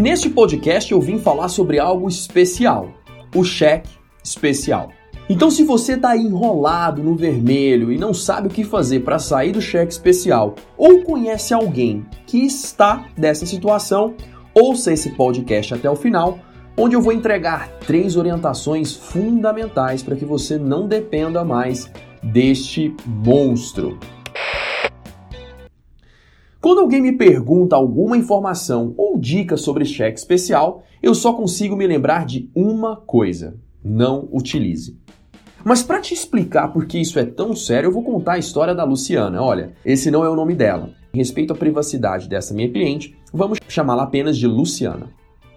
Neste podcast eu vim falar sobre algo especial, o cheque especial. Então, se você está enrolado no vermelho e não sabe o que fazer para sair do cheque especial, ou conhece alguém que está nessa situação, ouça esse podcast até o final, onde eu vou entregar três orientações fundamentais para que você não dependa mais deste monstro. Quando alguém me pergunta alguma informação ou dica sobre cheque especial, eu só consigo me lembrar de uma coisa: não utilize. Mas para te explicar por que isso é tão sério, eu vou contar a história da Luciana. Olha, esse não é o nome dela. Em respeito à privacidade dessa minha cliente, vamos chamá-la apenas de Luciana.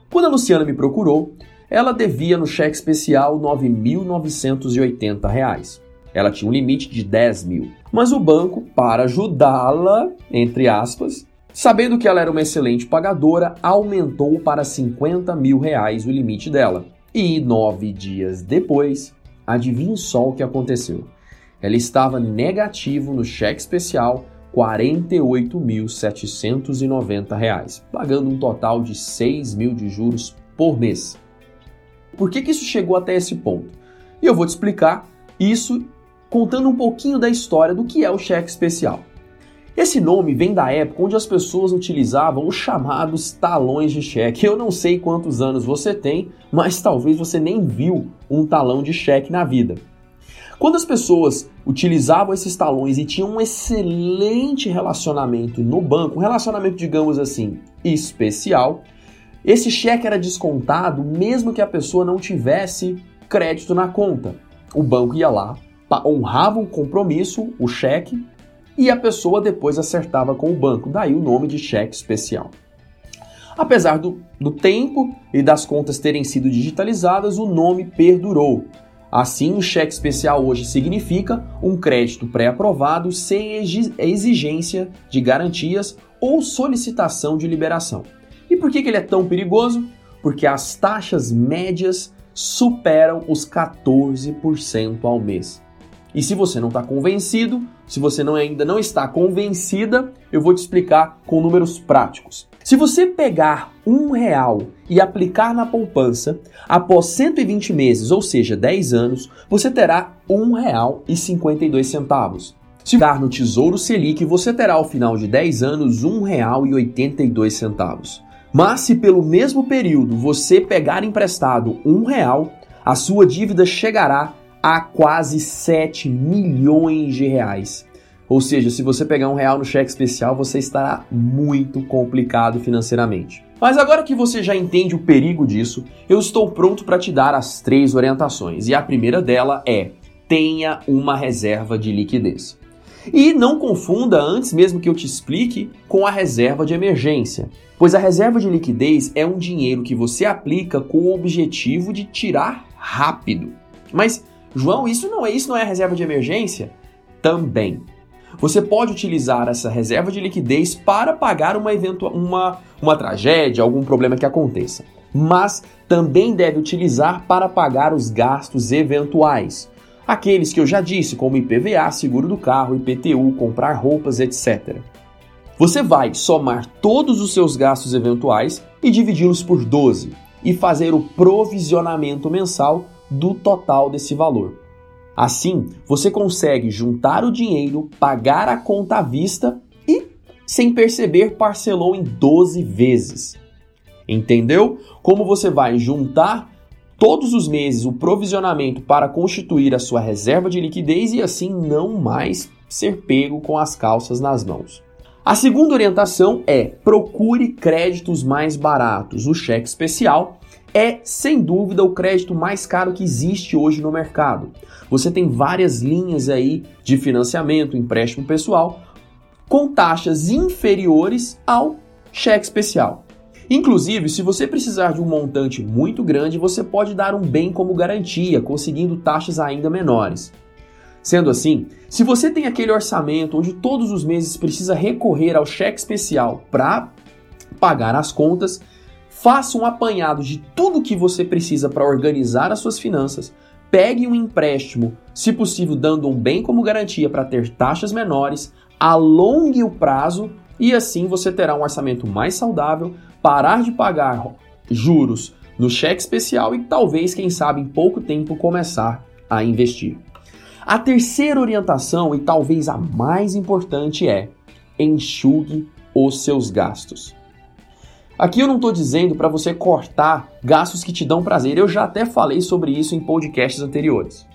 Quando a Luciana me procurou, ela devia no cheque especial R$ 9.980. Ela tinha um limite de 10 mil. Mas o banco, para ajudá-la, entre aspas, sabendo que ela era uma excelente pagadora, aumentou para 50 mil reais o limite dela. E nove dias depois, Adivinhe só o que aconteceu. Ela estava negativo no cheque especial R$ 48.790, pagando um total de 6 mil de juros por mês. Por que, que isso chegou até esse ponto? E eu vou te explicar isso contando um pouquinho da história do que é o cheque especial. Esse nome vem da época onde as pessoas utilizavam os chamados talões de cheque. Eu não sei quantos anos você tem, mas talvez você nem viu um talão de cheque na vida. Quando as pessoas utilizavam esses talões e tinham um excelente relacionamento no banco, um relacionamento, digamos assim, especial, esse cheque era descontado mesmo que a pessoa não tivesse crédito na conta. O banco ia lá, honrava o compromisso, o cheque, e a pessoa depois acertava com o banco, daí o nome de cheque especial. Apesar do, do tempo e das contas terem sido digitalizadas, o nome perdurou. Assim, o cheque especial hoje significa um crédito pré-aprovado sem exigência de garantias ou solicitação de liberação. E por que, que ele é tão perigoso? Porque as taxas médias superam os 14% ao mês. E se você não está convencido, se você não, ainda não está convencida, eu vou te explicar com números práticos. Se você pegar um real e aplicar na poupança, após 120 meses, ou seja, 10 anos, você terá um real e 52 centavos. Se pegar no Tesouro Selic, você terá ao final de 10 anos um real e 82 centavos. Mas se pelo mesmo período você pegar emprestado um real, a sua dívida chegará a quase 7 milhões de reais. Ou seja, se você pegar um real no cheque especial, você estará muito complicado financeiramente. Mas agora que você já entende o perigo disso, eu estou pronto para te dar as três orientações. E a primeira dela é: tenha uma reserva de liquidez. E não confunda, antes mesmo que eu te explique, com a reserva de emergência, pois a reserva de liquidez é um dinheiro que você aplica com o objetivo de tirar rápido. Mas João, isso não é isso não é reserva de emergência? Também. Você pode utilizar essa reserva de liquidez para pagar uma, eventual, uma, uma tragédia, algum problema que aconteça. Mas também deve utilizar para pagar os gastos eventuais. Aqueles que eu já disse, como IPVA, seguro do carro, IPTU, comprar roupas, etc. Você vai somar todos os seus gastos eventuais e dividi-los por 12 e fazer o provisionamento mensal do total desse valor. Assim, você consegue juntar o dinheiro, pagar a conta à vista e, sem perceber, parcelou em 12 vezes. Entendeu? Como você vai juntar todos os meses o provisionamento para constituir a sua reserva de liquidez e assim não mais ser pego com as calças nas mãos. A segunda orientação é procure créditos mais baratos. O cheque especial é, sem dúvida, o crédito mais caro que existe hoje no mercado. Você tem várias linhas aí de financiamento, empréstimo pessoal, com taxas inferiores ao cheque especial. Inclusive, se você precisar de um montante muito grande, você pode dar um bem como garantia, conseguindo taxas ainda menores. Sendo assim, se você tem aquele orçamento onde todos os meses precisa recorrer ao cheque especial para pagar as contas, Faça um apanhado de tudo que você precisa para organizar as suas finanças, pegue um empréstimo, se possível dando um bem como garantia para ter taxas menores, alongue o prazo e assim você terá um orçamento mais saudável, parar de pagar juros no cheque especial e talvez, quem sabe, em pouco tempo começar a investir. A terceira orientação, e talvez a mais importante, é enxugue os seus gastos. Aqui eu não estou dizendo para você cortar gastos que te dão prazer, eu já até falei sobre isso em podcasts anteriores.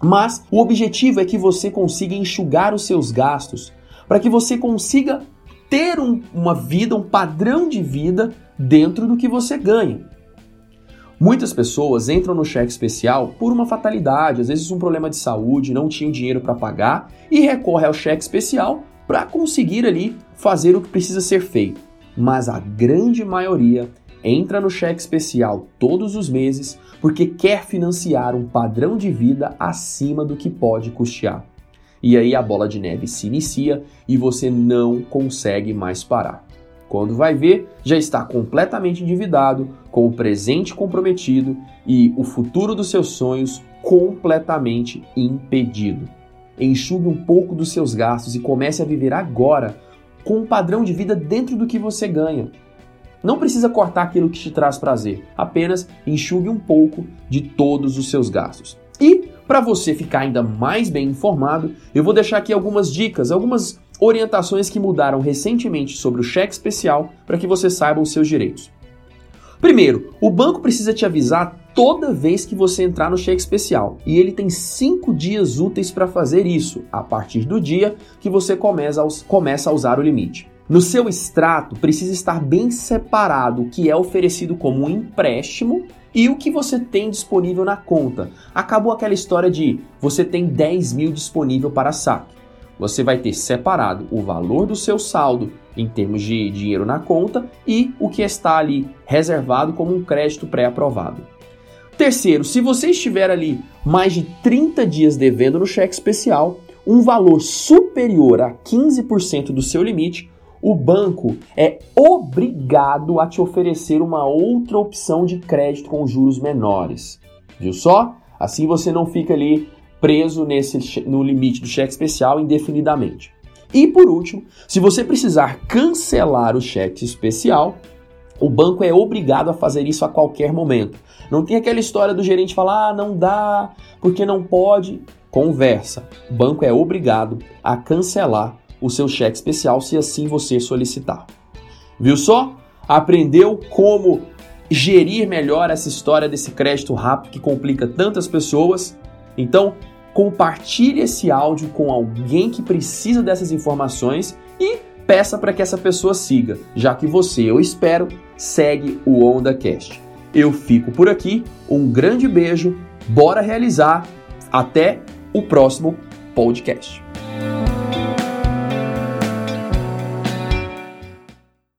Mas o objetivo é que você consiga enxugar os seus gastos para que você consiga ter um, uma vida, um padrão de vida dentro do que você ganha. Muitas pessoas entram no cheque especial por uma fatalidade, às vezes um problema de saúde, não tinham dinheiro para pagar e recorre ao cheque especial para conseguir ali fazer o que precisa ser feito. Mas a grande maioria entra no cheque especial todos os meses porque quer financiar um padrão de vida acima do que pode custear. E aí a bola de neve se inicia e você não consegue mais parar. Quando vai ver, já está completamente endividado, com o presente comprometido e o futuro dos seus sonhos completamente impedido. Enxugue um pouco dos seus gastos e comece a viver agora com um padrão de vida dentro do que você ganha. Não precisa cortar aquilo que te traz prazer, apenas enxugue um pouco de todos os seus gastos. E para você ficar ainda mais bem informado, eu vou deixar aqui algumas dicas, algumas orientações que mudaram recentemente sobre o cheque especial para que você saiba os seus direitos. Primeiro, o banco precisa te avisar toda vez que você entrar no cheque especial e ele tem cinco dias úteis para fazer isso, a partir do dia que você começa a usar o limite. No seu extrato, precisa estar bem separado o que é oferecido como um empréstimo e o que você tem disponível na conta. Acabou aquela história de você tem 10 mil disponível para saque. Você vai ter separado o valor do seu saldo em termos de dinheiro na conta e o que está ali reservado como um crédito pré-aprovado. Terceiro, se você estiver ali mais de 30 dias devendo no cheque especial, um valor superior a 15% do seu limite, o banco é obrigado a te oferecer uma outra opção de crédito com juros menores. Viu só? Assim você não fica ali preso nesse, no limite do cheque especial indefinidamente. E por último, se você precisar cancelar o cheque especial, o banco é obrigado a fazer isso a qualquer momento. Não tem aquela história do gerente falar, ah, não dá, porque não pode. Conversa. O banco é obrigado a cancelar o seu cheque especial se assim você solicitar. Viu só? Aprendeu como gerir melhor essa história desse crédito rápido que complica tantas pessoas? Então, compartilhe esse áudio com alguém que precisa dessas informações e peça para que essa pessoa siga, já que você, eu espero, segue o OndaCast. Eu fico por aqui, um grande beijo, bora realizar, até o próximo podcast.